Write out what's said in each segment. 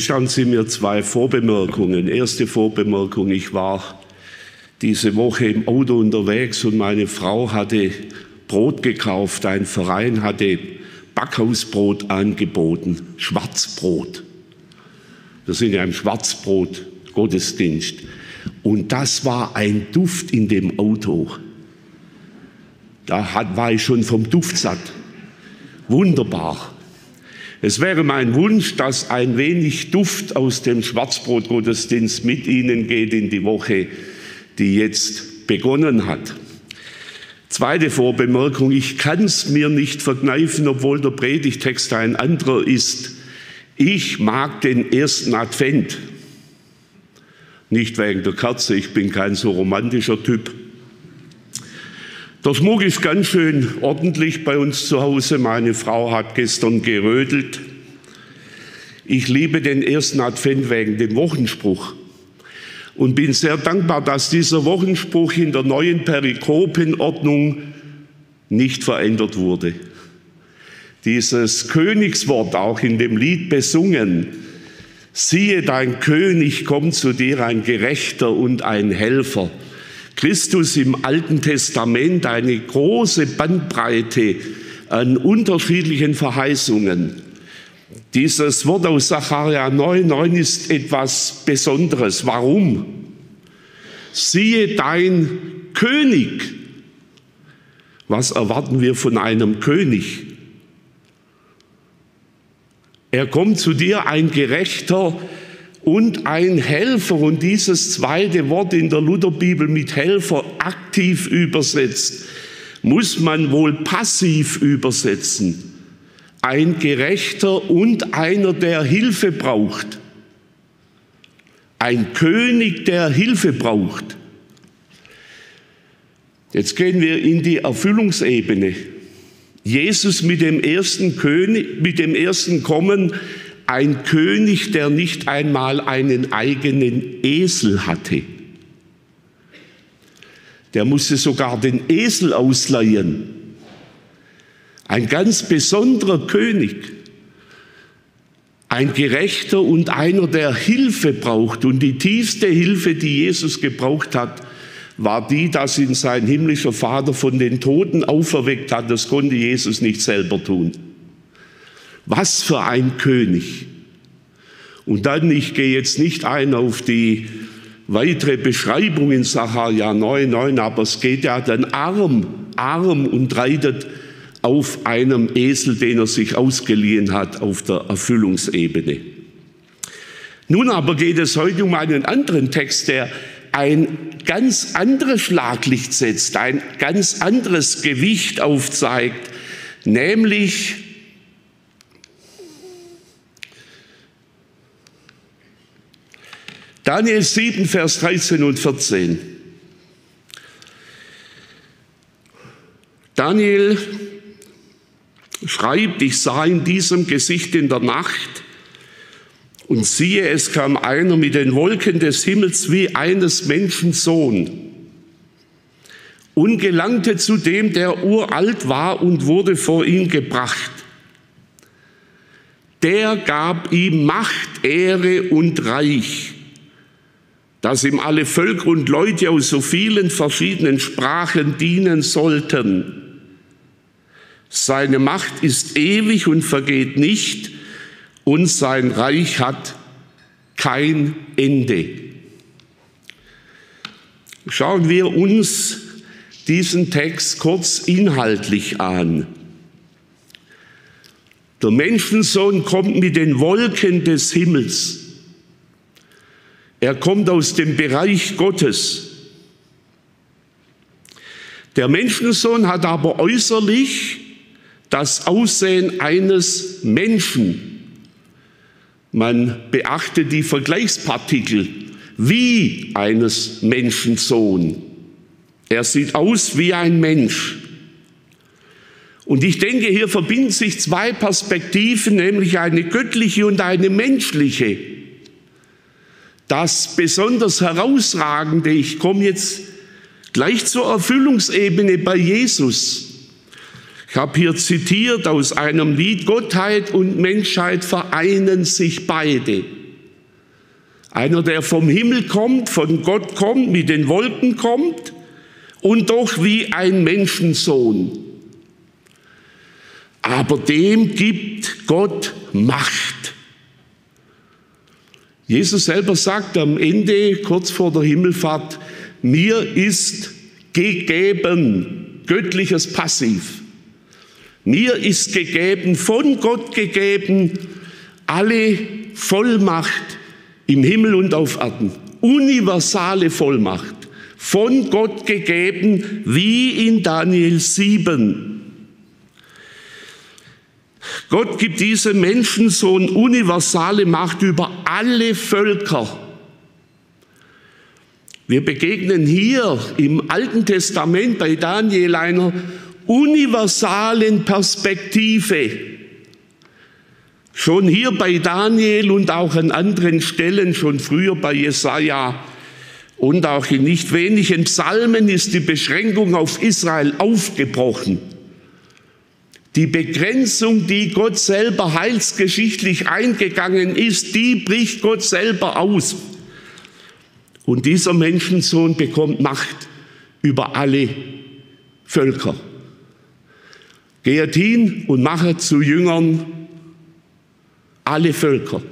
Gestatten Sie mir zwei Vorbemerkungen. Erste Vorbemerkung, ich war diese Woche im Auto unterwegs und meine Frau hatte Brot gekauft. Ein Verein hatte Backhausbrot angeboten, Schwarzbrot. Wir sind ja im Schwarzbrot Gottesdienst. Und das war ein Duft in dem Auto. Da war ich schon vom Duft satt. Wunderbar. Es wäre mein Wunsch, dass ein wenig Duft aus dem Schwarzbrotgottesdienst mit Ihnen geht in die Woche, die jetzt begonnen hat. Zweite Vorbemerkung, ich kann es mir nicht verkneifen, obwohl der Predigtext ein anderer ist. Ich mag den ersten Advent. Nicht wegen der Kerze, ich bin kein so romantischer Typ. Der Schmuck ist ganz schön ordentlich bei uns zu Hause. Meine Frau hat gestern gerödelt. Ich liebe den ersten Advent wegen dem Wochenspruch und bin sehr dankbar, dass dieser Wochenspruch in der neuen Perikopenordnung nicht verändert wurde. Dieses Königswort auch in dem Lied besungen, siehe dein König kommt zu dir, ein Gerechter und ein Helfer. Christus im Alten Testament eine große Bandbreite an unterschiedlichen Verheißungen. Dieses Wort aus Sacharja 9, 9 ist etwas Besonderes. Warum? Siehe dein König. Was erwarten wir von einem König? Er kommt zu dir, ein Gerechter und ein Helfer. Und dieses zweite Wort in der Lutherbibel mit Helfer aktiv übersetzt, muss man wohl passiv übersetzen. Ein Gerechter und einer, der Hilfe braucht. Ein König, der Hilfe braucht. Jetzt gehen wir in die Erfüllungsebene. Jesus mit dem ersten König, mit dem ersten Kommen ein König, der nicht einmal einen eigenen Esel hatte. Der musste sogar den Esel ausleihen. Ein ganz besonderer König. Ein Gerechter und einer, der Hilfe braucht. Und die tiefste Hilfe, die Jesus gebraucht hat, war die, dass ihn sein himmlischer Vater von den Toten auferweckt hat. Das konnte Jesus nicht selber tun. Was für ein König. Und dann, ich gehe jetzt nicht ein auf die weitere Beschreibung in Sacharja 9,9, aber es geht ja dann arm, arm und reitet auf einem Esel, den er sich ausgeliehen hat, auf der Erfüllungsebene. Nun aber geht es heute um einen anderen Text, der ein ganz anderes Schlaglicht setzt, ein ganz anderes Gewicht aufzeigt, nämlich Daniel 7, Vers 13 und 14. Daniel schreibt, ich sah in diesem Gesicht in der Nacht und siehe, es kam einer mit den Wolken des Himmels wie eines Menschen Sohn und gelangte zu dem, der uralt war und wurde vor ihn gebracht. Der gab ihm Macht, Ehre und Reich dass ihm alle Völker und Leute aus so vielen verschiedenen Sprachen dienen sollten. Seine Macht ist ewig und vergeht nicht und sein Reich hat kein Ende. Schauen wir uns diesen Text kurz inhaltlich an. Der Menschensohn kommt mit den Wolken des Himmels. Er kommt aus dem Bereich Gottes. Der Menschensohn hat aber äußerlich das Aussehen eines Menschen. Man beachte die Vergleichspartikel wie eines Menschensohn. Er sieht aus wie ein Mensch. Und ich denke, hier verbinden sich zwei Perspektiven, nämlich eine göttliche und eine menschliche. Das besonders herausragende, ich komme jetzt gleich zur Erfüllungsebene bei Jesus. Ich habe hier zitiert aus einem Lied, Gottheit und Menschheit vereinen sich beide. Einer, der vom Himmel kommt, von Gott kommt, mit den Wolken kommt und doch wie ein Menschensohn. Aber dem gibt Gott Macht. Jesus selber sagt am Ende, kurz vor der Himmelfahrt, mir ist gegeben, göttliches Passiv. Mir ist gegeben, von Gott gegeben, alle Vollmacht im Himmel und auf Erden. Universale Vollmacht. Von Gott gegeben, wie in Daniel 7. Gott gibt diesem Menschensohn universale Macht über alle Völker. Wir begegnen hier im Alten Testament bei Daniel einer universalen Perspektive. Schon hier bei Daniel und auch an anderen Stellen, schon früher bei Jesaja und auch in nicht wenigen Psalmen ist die Beschränkung auf Israel aufgebrochen. Die Begrenzung, die Gott selber heilsgeschichtlich eingegangen ist, die bricht Gott selber aus. Und dieser Menschensohn bekommt Macht über alle Völker. Geht hin und mache zu Jüngern alle Völker.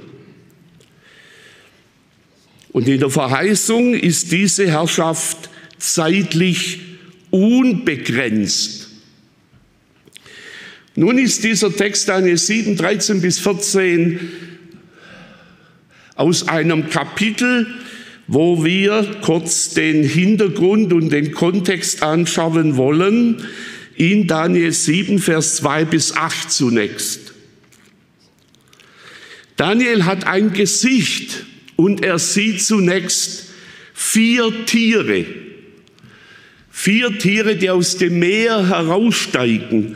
Und in der Verheißung ist diese Herrschaft zeitlich unbegrenzt. Nun ist dieser Text Daniel 7, 13 bis 14 aus einem Kapitel, wo wir kurz den Hintergrund und den Kontext anschauen wollen, in Daniel 7, Vers 2 bis 8 zunächst. Daniel hat ein Gesicht und er sieht zunächst vier Tiere. Vier Tiere, die aus dem Meer heraussteigen.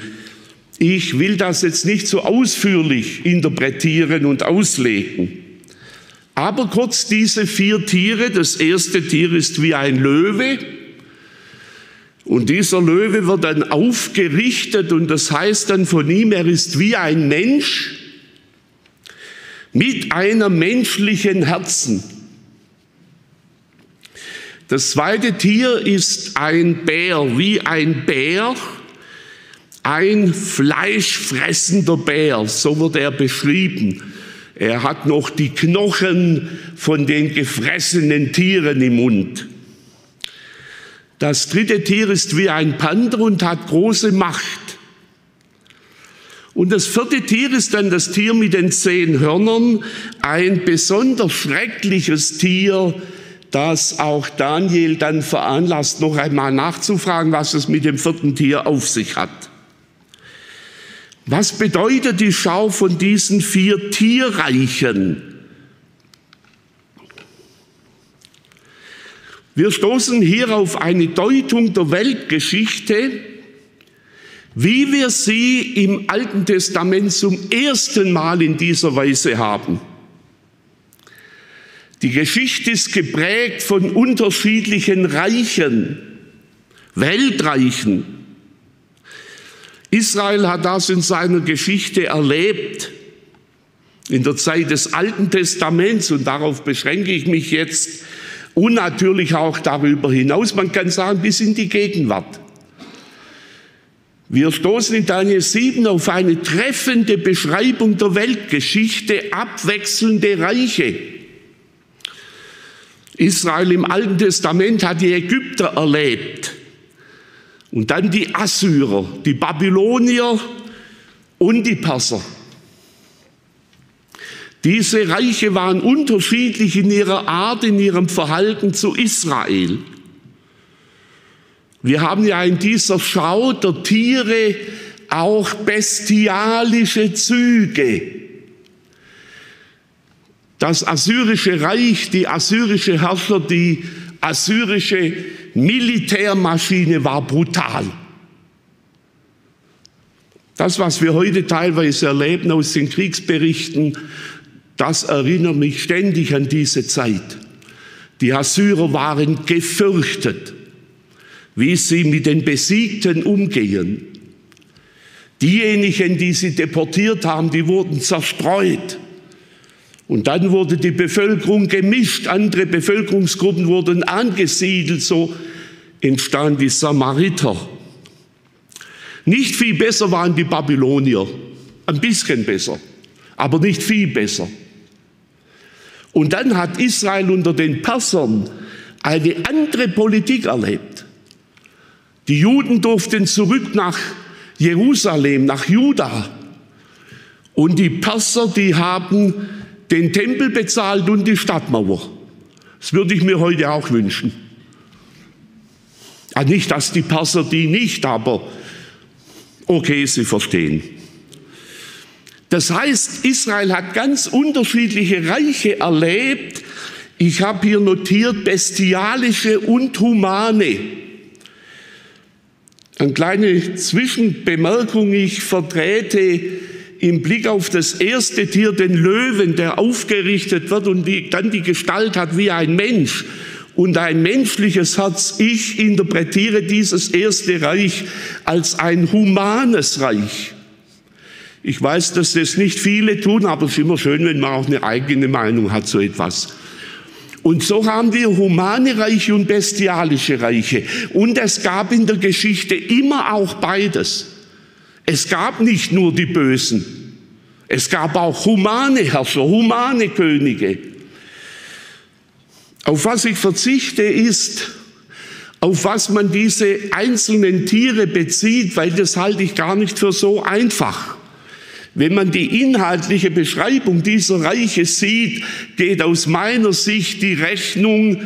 Ich will das jetzt nicht so ausführlich interpretieren und auslegen. Aber kurz diese vier Tiere. Das erste Tier ist wie ein Löwe. Und dieser Löwe wird dann aufgerichtet und das heißt dann von ihm, er ist wie ein Mensch mit einem menschlichen Herzen. Das zweite Tier ist ein Bär, wie ein Bär ein fleischfressender Bär, so wird er beschrieben. Er hat noch die Knochen von den gefressenen Tieren im Mund. Das dritte Tier ist wie ein Panther und hat große Macht. Und das vierte Tier ist dann das Tier mit den zehn Hörnern, ein besonders schreckliches Tier, das auch Daniel dann veranlasst, noch einmal nachzufragen, was es mit dem vierten Tier auf sich hat. Was bedeutet die Schau von diesen vier Tierreichen? Wir stoßen hier auf eine Deutung der Weltgeschichte, wie wir sie im Alten Testament zum ersten Mal in dieser Weise haben. Die Geschichte ist geprägt von unterschiedlichen Reichen, Weltreichen, Israel hat das in seiner Geschichte erlebt, in der Zeit des Alten Testaments, und darauf beschränke ich mich jetzt, und natürlich auch darüber hinaus, man kann sagen, bis in die Gegenwart. Wir stoßen in Daniel 7 auf eine treffende Beschreibung der Weltgeschichte, abwechselnde Reiche. Israel im Alten Testament hat die Ägypter erlebt. Und dann die Assyrer, die Babylonier und die Perser. Diese Reiche waren unterschiedlich in ihrer Art, in ihrem Verhalten zu Israel. Wir haben ja in dieser Schau der Tiere auch bestialische Züge. Das assyrische Reich, die assyrische Herrscher, die assyrische Militärmaschine war brutal. Das, was wir heute teilweise erleben aus den Kriegsberichten, das erinnert mich ständig an diese Zeit. Die Assyrer waren gefürchtet, wie sie mit den Besiegten umgehen. Diejenigen, die sie deportiert haben, die wurden zerstreut. Und dann wurde die Bevölkerung gemischt, andere Bevölkerungsgruppen wurden angesiedelt, so entstanden die Samariter. Nicht viel besser waren die Babylonier, ein bisschen besser, aber nicht viel besser. Und dann hat Israel unter den Persern eine andere Politik erlebt. Die Juden durften zurück nach Jerusalem, nach Juda. Und die Perser, die haben den Tempel bezahlt und die Stadtmauer. Das würde ich mir heute auch wünschen. Ja, nicht, dass die Perser die nicht, aber okay, Sie verstehen. Das heißt, Israel hat ganz unterschiedliche Reiche erlebt. Ich habe hier notiert bestialische und humane. Eine kleine Zwischenbemerkung. Ich vertrete im Blick auf das erste Tier den Löwen, der aufgerichtet wird und die, dann die Gestalt hat wie ein Mensch und ein menschliches Herz. Ich interpretiere dieses erste Reich als ein humanes Reich. Ich weiß, dass das nicht viele tun, aber es ist immer schön, wenn man auch eine eigene Meinung hat zu etwas. Und so haben wir humane Reiche und bestialische Reiche. Und es gab in der Geschichte immer auch beides. Es gab nicht nur die Bösen. Es gab auch humane Herrscher, humane Könige. Auf was ich verzichte ist, auf was man diese einzelnen Tiere bezieht, weil das halte ich gar nicht für so einfach. Wenn man die inhaltliche Beschreibung dieser Reiche sieht, geht aus meiner Sicht die Rechnung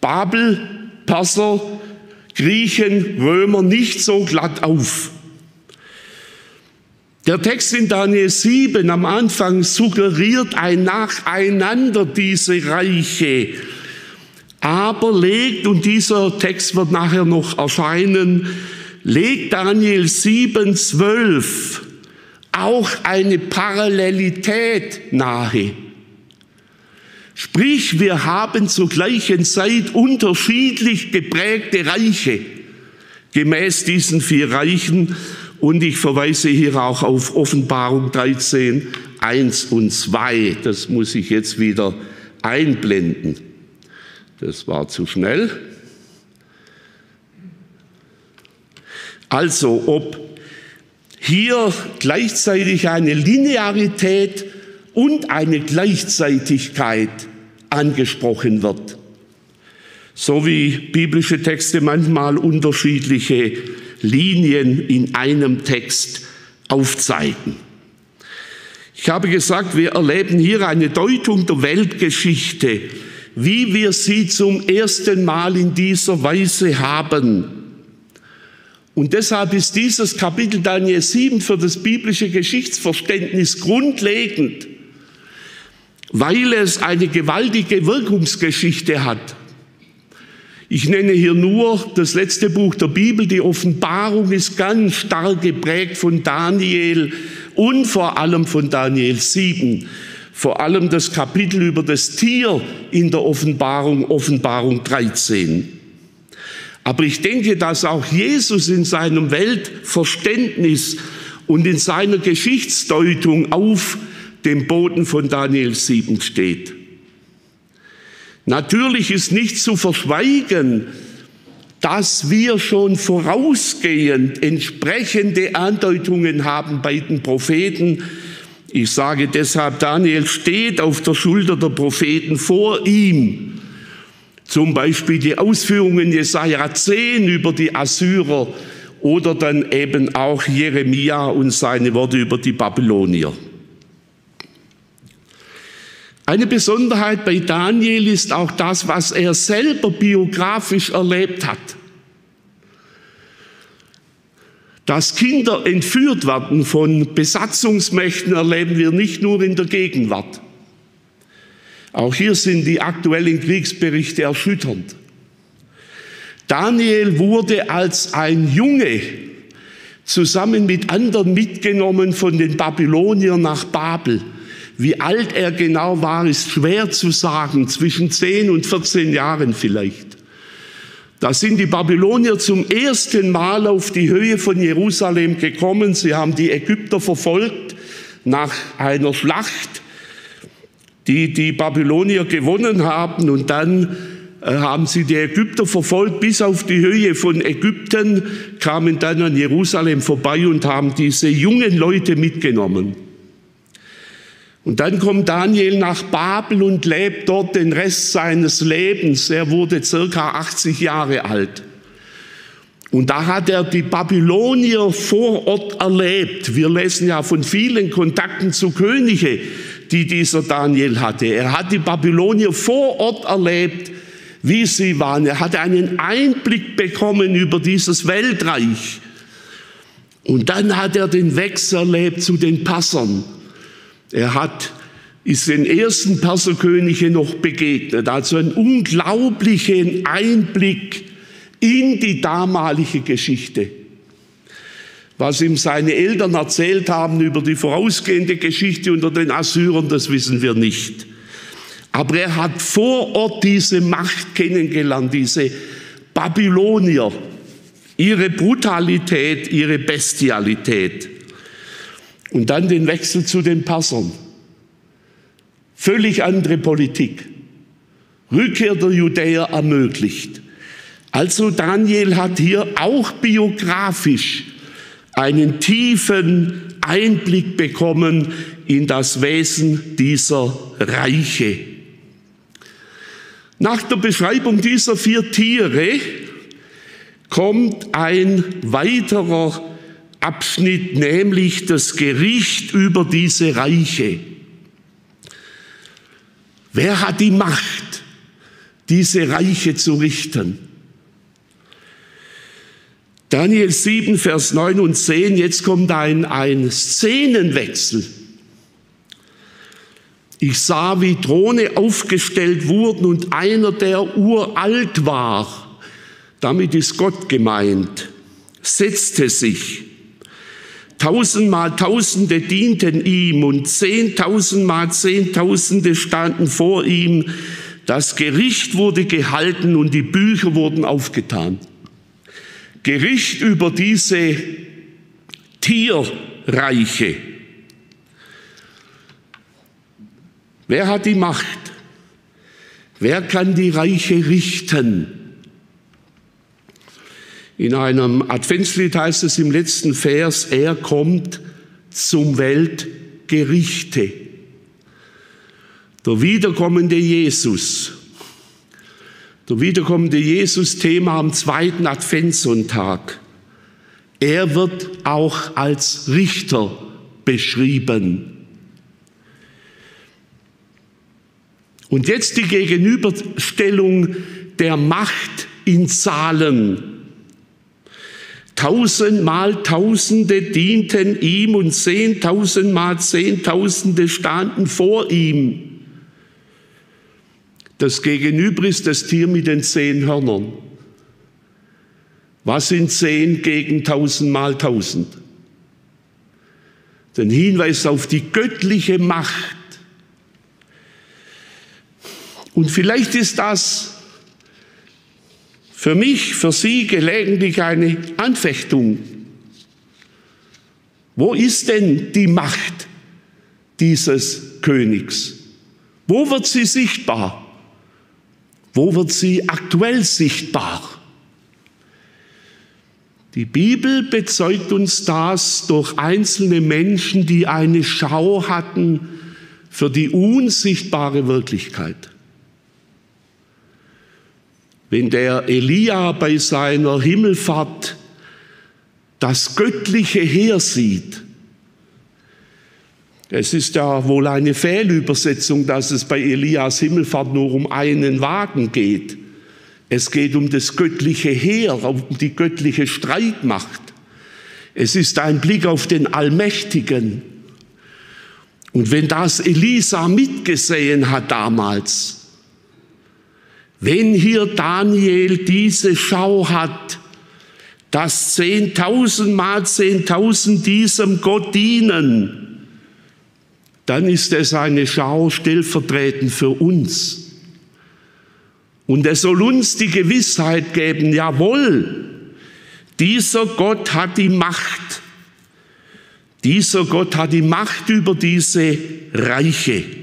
Babel, Perser, Griechen, Römer nicht so glatt auf. Der Text in Daniel 7 am Anfang suggeriert ein Nacheinander diese Reiche, aber legt, und dieser Text wird nachher noch erscheinen, legt Daniel 7, 12 auch eine Parallelität nahe. Sprich, wir haben zur gleichen Zeit unterschiedlich geprägte Reiche gemäß diesen vier Reichen. Und ich verweise hier auch auf Offenbarung 13, 1 und 2. Das muss ich jetzt wieder einblenden. Das war zu schnell. Also, ob hier gleichzeitig eine Linearität und eine Gleichzeitigkeit angesprochen wird. So wie biblische Texte manchmal unterschiedliche Linien in einem Text aufzeigen. Ich habe gesagt, wir erleben hier eine Deutung der Weltgeschichte, wie wir sie zum ersten Mal in dieser Weise haben. Und deshalb ist dieses Kapitel Daniel 7 für das biblische Geschichtsverständnis grundlegend, weil es eine gewaltige Wirkungsgeschichte hat. Ich nenne hier nur das letzte Buch der Bibel. Die Offenbarung ist ganz stark geprägt von Daniel und vor allem von Daniel 7. Vor allem das Kapitel über das Tier in der Offenbarung, Offenbarung 13. Aber ich denke, dass auch Jesus in seinem Weltverständnis und in seiner Geschichtsdeutung auf dem Boden von Daniel 7 steht. Natürlich ist nicht zu verschweigen, dass wir schon vorausgehend entsprechende Andeutungen haben bei den Propheten. Ich sage deshalb, Daniel steht auf der Schulter der Propheten vor ihm zum Beispiel die Ausführungen Jesaja 10 über die Assyrer oder dann eben auch Jeremia und seine Worte über die Babylonier. Eine Besonderheit bei Daniel ist auch das, was er selber biografisch erlebt hat. Dass Kinder entführt werden von Besatzungsmächten erleben wir nicht nur in der Gegenwart. Auch hier sind die aktuellen Kriegsberichte erschütternd. Daniel wurde als ein Junge zusammen mit anderen mitgenommen von den Babyloniern nach Babel. Wie alt er genau war, ist schwer zu sagen, zwischen 10 und 14 Jahren vielleicht. Da sind die Babylonier zum ersten Mal auf die Höhe von Jerusalem gekommen. Sie haben die Ägypter verfolgt nach einer Schlacht, die die Babylonier gewonnen haben. Und dann äh, haben sie die Ägypter verfolgt bis auf die Höhe von Ägypten, kamen dann an Jerusalem vorbei und haben diese jungen Leute mitgenommen. Und dann kommt Daniel nach Babel und lebt dort den Rest seines Lebens. Er wurde circa 80 Jahre alt. Und da hat er die Babylonier vor Ort erlebt. Wir lesen ja von vielen Kontakten zu Könige, die dieser Daniel hatte. Er hat die Babylonier vor Ort erlebt, wie sie waren. Er hatte einen Einblick bekommen über dieses Weltreich. Und dann hat er den Wechsel erlebt zu den Passern. Er hat, ist den ersten Perserkönige noch begegnet, also einen unglaublichen Einblick in die damalige Geschichte. Was ihm seine Eltern erzählt haben über die vorausgehende Geschichte unter den Assyrern, das wissen wir nicht. Aber er hat vor Ort diese Macht kennengelernt, diese Babylonier, ihre Brutalität, ihre Bestialität. Und dann den Wechsel zu den Passern. Völlig andere Politik. Rückkehr der Judäer ermöglicht. Also Daniel hat hier auch biografisch einen tiefen Einblick bekommen in das Wesen dieser Reiche. Nach der Beschreibung dieser vier Tiere kommt ein weiterer Abschnitt, nämlich das Gericht über diese Reiche. Wer hat die Macht, diese Reiche zu richten? Daniel 7, Vers 9 und 10, jetzt kommt ein, ein Szenenwechsel. Ich sah, wie Throne aufgestellt wurden und einer, der uralt war, damit ist Gott gemeint, setzte sich Tausendmal Tausende dienten ihm und zehntausendmal Zehntausende standen vor ihm. Das Gericht wurde gehalten und die Bücher wurden aufgetan. Gericht über diese Tierreiche. Wer hat die Macht? Wer kann die Reiche richten? In einem Adventslied heißt es im letzten Vers, er kommt zum Weltgerichte. Der wiederkommende Jesus. Der wiederkommende Jesus-Thema am zweiten Adventssonntag. Er wird auch als Richter beschrieben. Und jetzt die Gegenüberstellung der Macht in Zahlen. Tausendmal Tausende dienten ihm und zehntausendmal Zehntausende standen vor ihm. Das Gegenüber ist das Tier mit den zehn Hörnern. Was sind zehn gegen tausendmal tausend? Den Hinweis auf die göttliche Macht. Und vielleicht ist das für mich, für Sie gelegentlich eine Anfechtung. Wo ist denn die Macht dieses Königs? Wo wird sie sichtbar? Wo wird sie aktuell sichtbar? Die Bibel bezeugt uns das durch einzelne Menschen, die eine Schau hatten für die unsichtbare Wirklichkeit. Wenn der Elia bei seiner Himmelfahrt das göttliche Heer sieht, es ist ja wohl eine Fehlübersetzung, dass es bei Elias Himmelfahrt nur um einen Wagen geht. Es geht um das göttliche Heer, um die göttliche Streitmacht. Es ist ein Blick auf den Allmächtigen. Und wenn das Elisa mitgesehen hat damals, wenn hier Daniel diese Schau hat, dass zehntausend mal zehntausend diesem Gott dienen, dann ist es eine Schau stellvertretend für uns. Und er soll uns die Gewissheit geben, jawohl, dieser Gott hat die Macht. Dieser Gott hat die Macht über diese Reiche.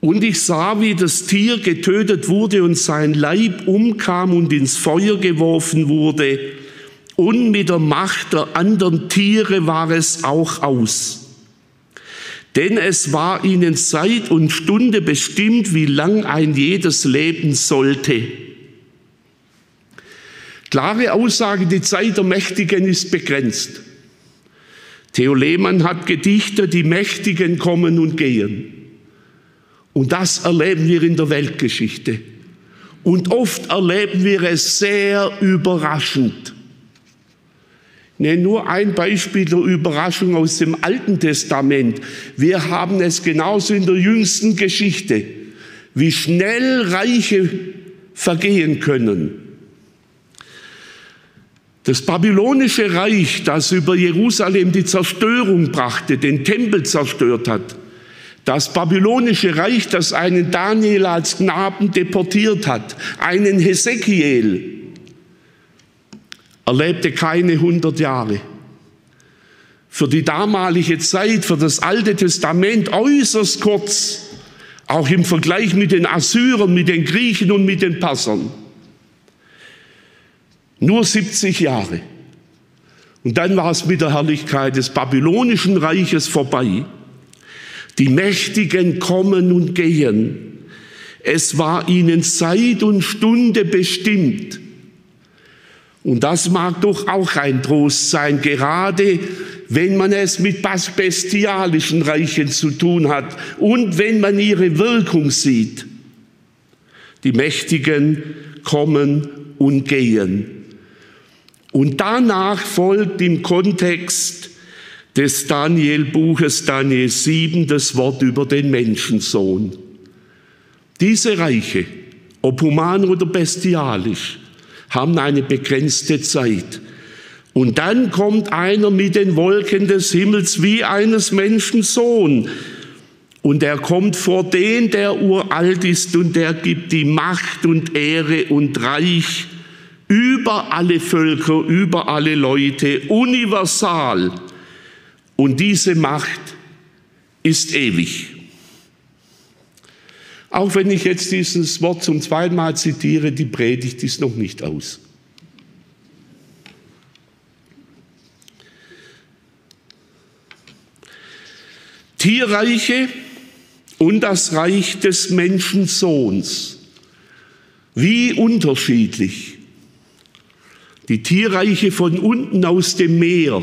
Und ich sah, wie das Tier getötet wurde und sein Leib umkam und ins Feuer geworfen wurde. Und mit der Macht der anderen Tiere war es auch aus. Denn es war ihnen Zeit und Stunde bestimmt, wie lang ein jedes leben sollte. Klare Aussage, die Zeit der Mächtigen ist begrenzt. Theo Lehmann hat gedichtet, die Mächtigen kommen und gehen. Und das erleben wir in der Weltgeschichte. Und oft erleben wir es sehr überraschend. Ich nenne nur ein Beispiel der Überraschung aus dem Alten Testament. Wir haben es genauso in der jüngsten Geschichte, wie schnell Reiche vergehen können. Das babylonische Reich, das über Jerusalem die Zerstörung brachte, den Tempel zerstört hat, das babylonische Reich, das einen Daniel als Knaben deportiert hat, einen Hesekiel, erlebte keine hundert Jahre. Für die damalige Zeit, für das Alte Testament äußerst kurz, auch im Vergleich mit den Assyrern, mit den Griechen und mit den Passern. Nur 70 Jahre. Und dann war es mit der Herrlichkeit des babylonischen Reiches vorbei. Die Mächtigen kommen und gehen. Es war ihnen Zeit und Stunde bestimmt. Und das mag doch auch ein Trost sein, gerade wenn man es mit bestialischen Reichen zu tun hat und wenn man ihre Wirkung sieht. Die Mächtigen kommen und gehen. Und danach folgt im Kontext des Daniel-Buches Daniel 7 das Wort über den Menschensohn. Diese Reiche, ob human oder bestialisch, haben eine begrenzte Zeit. Und dann kommt einer mit den Wolken des Himmels wie eines Menschen Sohn. Und er kommt vor den, der uralt ist, und der gibt die Macht und Ehre und Reich über alle Völker, über alle Leute, universal und diese Macht ist ewig. Auch wenn ich jetzt dieses Wort zum zweiten Mal zitiere, die Predigt ist noch nicht aus. Tierreiche und das Reich des Menschensohns. Wie unterschiedlich. Die Tierreiche von unten aus dem Meer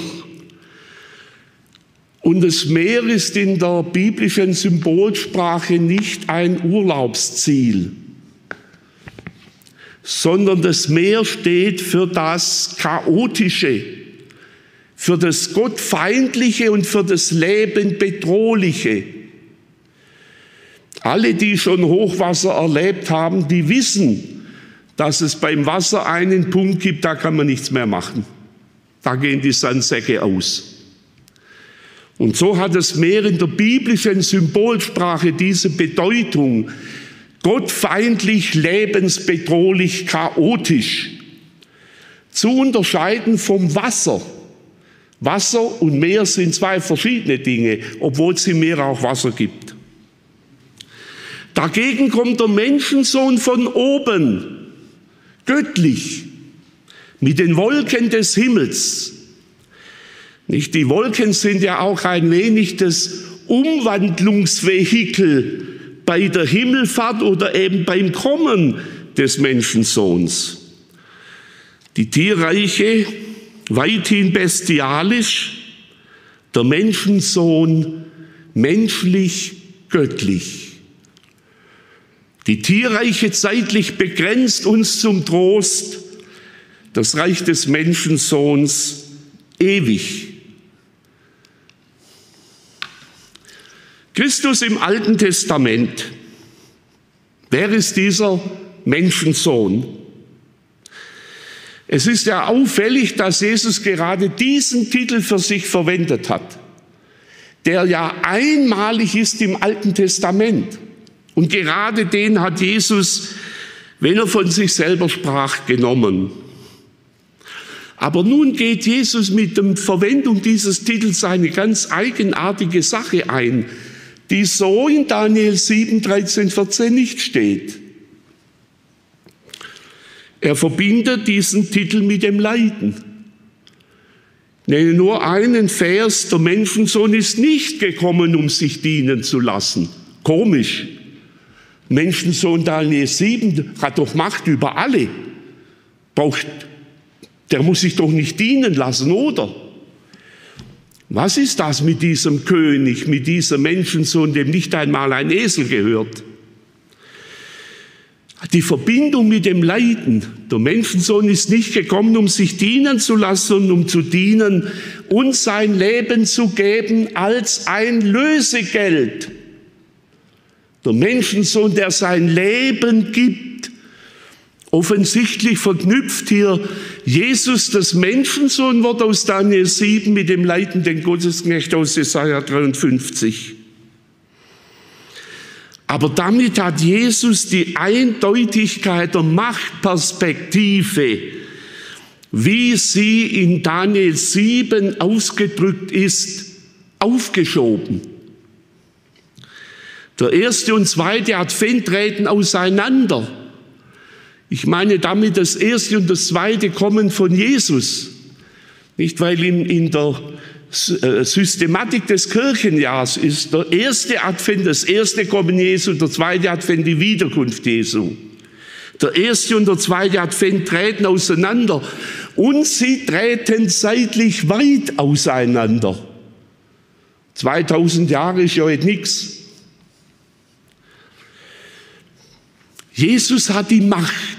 und das Meer ist in der biblischen Symbolsprache nicht ein Urlaubsziel, sondern das Meer steht für das Chaotische, für das Gottfeindliche und für das Leben Bedrohliche. Alle, die schon Hochwasser erlebt haben, die wissen, dass es beim Wasser einen Punkt gibt, da kann man nichts mehr machen. Da gehen die Sandsäcke aus. Und so hat das Meer in der biblischen Symbolsprache diese Bedeutung. Gottfeindlich, lebensbedrohlich, chaotisch. Zu unterscheiden vom Wasser. Wasser und Meer sind zwei verschiedene Dinge, obwohl es im Meer auch Wasser gibt. Dagegen kommt der Menschensohn von oben, göttlich, mit den Wolken des Himmels. Nicht? Die Wolken sind ja auch ein wenig das Umwandlungsvehikel bei der Himmelfahrt oder eben beim Kommen des Menschensohns. Die Tierreiche weithin bestialisch, der Menschensohn menschlich göttlich. Die Tierreiche zeitlich begrenzt uns zum Trost, das Reich des Menschensohns ewig. Christus im Alten Testament. Wer ist dieser Menschensohn? Es ist ja auffällig, dass Jesus gerade diesen Titel für sich verwendet hat, der ja einmalig ist im Alten Testament. Und gerade den hat Jesus, wenn er von sich selber sprach, genommen. Aber nun geht Jesus mit der Verwendung dieses Titels eine ganz eigenartige Sache ein, die so in Daniel 7, 13, 14 nicht steht. Er verbindet diesen Titel mit dem Leiden. Nenne nur einen Vers, der Menschensohn ist nicht gekommen, um sich dienen zu lassen. Komisch. Menschensohn Daniel 7 hat doch Macht über alle. Braucht, der muss sich doch nicht dienen lassen, oder? Was ist das mit diesem König, mit diesem Menschensohn, dem nicht einmal ein Esel gehört? Die Verbindung mit dem Leiden. Der Menschensohn ist nicht gekommen, um sich dienen zu lassen, sondern um zu dienen und sein Leben zu geben als ein Lösegeld. Der Menschensohn, der sein Leben gibt. Offensichtlich verknüpft hier Jesus, das Menschensohnwort aus Daniel 7 mit dem leitenden Gottesknecht aus Jesaja 53. Aber damit hat Jesus die Eindeutigkeit der Machtperspektive, wie sie in Daniel 7 ausgedrückt ist, aufgeschoben. Der erste und zweite Advent treten auseinander. Ich meine damit, das erste und das zweite kommen von Jesus. Nicht, weil in, in der äh, Systematik des Kirchenjahrs ist der erste Advent das erste Kommen Jesu, der zweite Advent die Wiederkunft Jesu. Der erste und der zweite Advent treten auseinander und sie treten zeitlich weit auseinander. 2000 Jahre ist ja heute nichts. Jesus hat die Macht.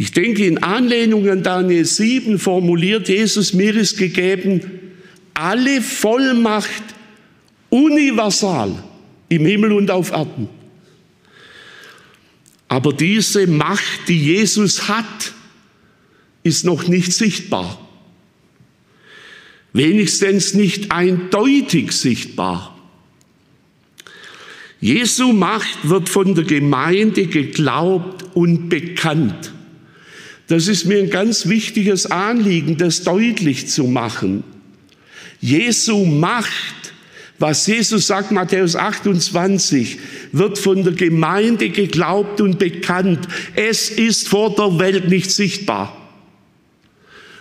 Ich denke, in Anlehnung an Daniel 7 formuliert Jesus, mir ist gegeben alle Vollmacht universal im Himmel und auf Erden. Aber diese Macht, die Jesus hat, ist noch nicht sichtbar. Wenigstens nicht eindeutig sichtbar. Jesu Macht wird von der Gemeinde geglaubt und bekannt. Das ist mir ein ganz wichtiges Anliegen, das deutlich zu machen. Jesu Macht, was Jesus sagt, Matthäus 28, wird von der Gemeinde geglaubt und bekannt. Es ist vor der Welt nicht sichtbar.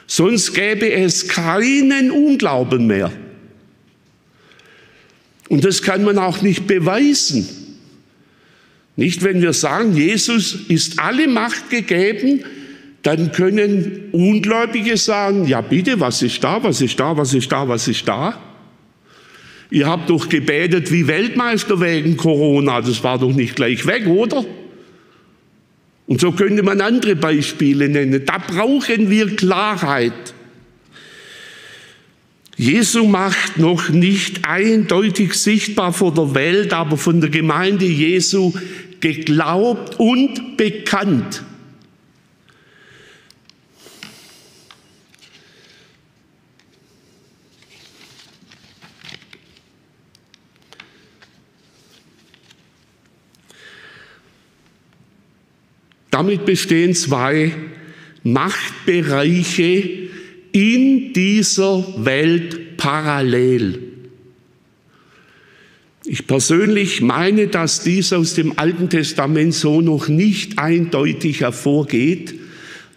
Sonst gäbe es keinen Unglauben mehr. Und das kann man auch nicht beweisen. Nicht, wenn wir sagen, Jesus ist alle Macht gegeben, dann können Ungläubige sagen, ja bitte, was ist da, was ist da, was ist da, was ist da? Ihr habt doch gebetet wie Weltmeister wegen Corona, das war doch nicht gleich weg, oder? Und so könnte man andere Beispiele nennen. Da brauchen wir Klarheit. Jesu Macht noch nicht eindeutig sichtbar vor der Welt, aber von der Gemeinde Jesu geglaubt und bekannt. Damit bestehen zwei Machtbereiche in dieser Welt parallel. Ich persönlich meine, dass dies aus dem Alten Testament so noch nicht eindeutig hervorgeht,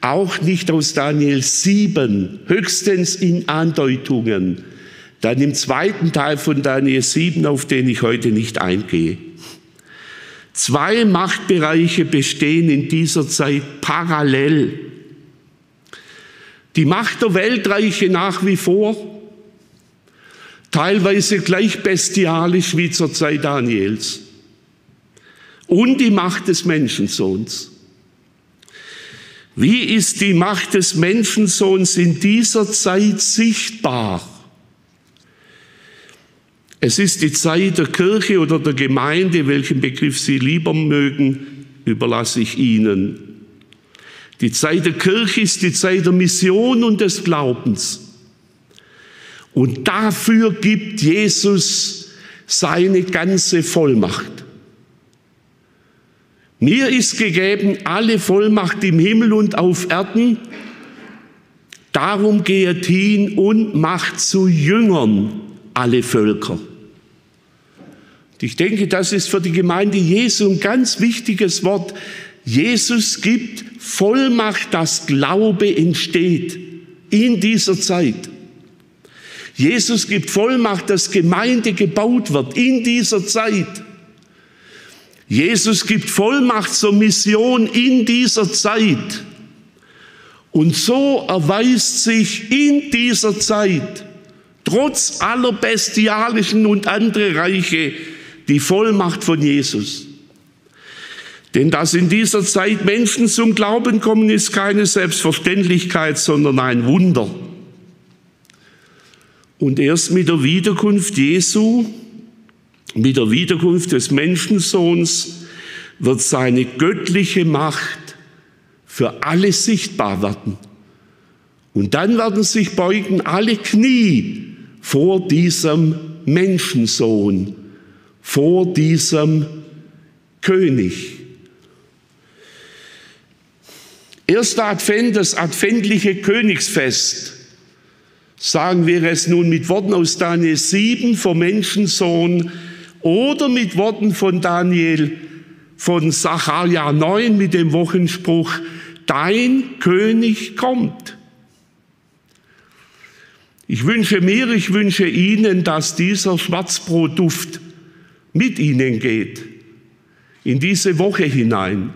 auch nicht aus Daniel 7, höchstens in Andeutungen. Dann im zweiten Teil von Daniel 7, auf den ich heute nicht eingehe. Zwei Machtbereiche bestehen in dieser Zeit parallel. Die Macht der Weltreiche nach wie vor, teilweise gleich bestialisch wie zur Zeit Daniels. und die Macht des Menschensohns. Wie ist die Macht des Menschensohns in dieser Zeit sichtbar? Es ist die Zeit der Kirche oder der Gemeinde, welchen Begriff Sie lieber mögen, überlasse ich Ihnen. Die Zeit der Kirche ist die Zeit der Mission und des Glaubens. Und dafür gibt Jesus seine ganze Vollmacht. Mir ist gegeben alle Vollmacht im Himmel und auf Erden. Darum geht hin und macht zu Jüngern alle Völker. Ich denke, das ist für die Gemeinde Jesu ein ganz wichtiges Wort. Jesus gibt Vollmacht, dass Glaube entsteht in dieser Zeit. Jesus gibt Vollmacht, dass Gemeinde gebaut wird in dieser Zeit. Jesus gibt Vollmacht zur Mission in dieser Zeit. Und so erweist sich in dieser Zeit, trotz aller bestialischen und andere Reiche, die Vollmacht von Jesus. Denn dass in dieser Zeit Menschen zum Glauben kommen, ist keine Selbstverständlichkeit, sondern ein Wunder. Und erst mit der Wiederkunft Jesu mit der Wiederkunft des Menschensohns wird seine göttliche Macht für alle sichtbar werden. Und dann werden sich beugen alle Knie vor diesem Menschensohn, vor diesem König. Erster Advent, das adventliche Königsfest. Sagen wir es nun mit Worten aus Daniel 7 vom Menschensohn, oder mit Worten von Daniel, von Sacharja 9 mit dem Wochenspruch, dein König kommt. Ich wünsche mir, ich wünsche Ihnen, dass dieser Schwarzbrotduft mit Ihnen geht, in diese Woche hinein.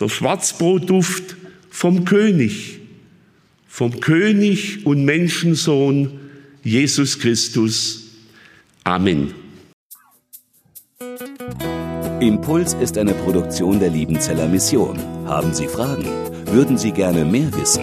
Der Schwarzbrotduft vom König, vom König und Menschensohn Jesus Christus. Amen. Impuls ist eine Produktion der Liebenzeller Mission. Haben Sie Fragen? Würden Sie gerne mehr wissen?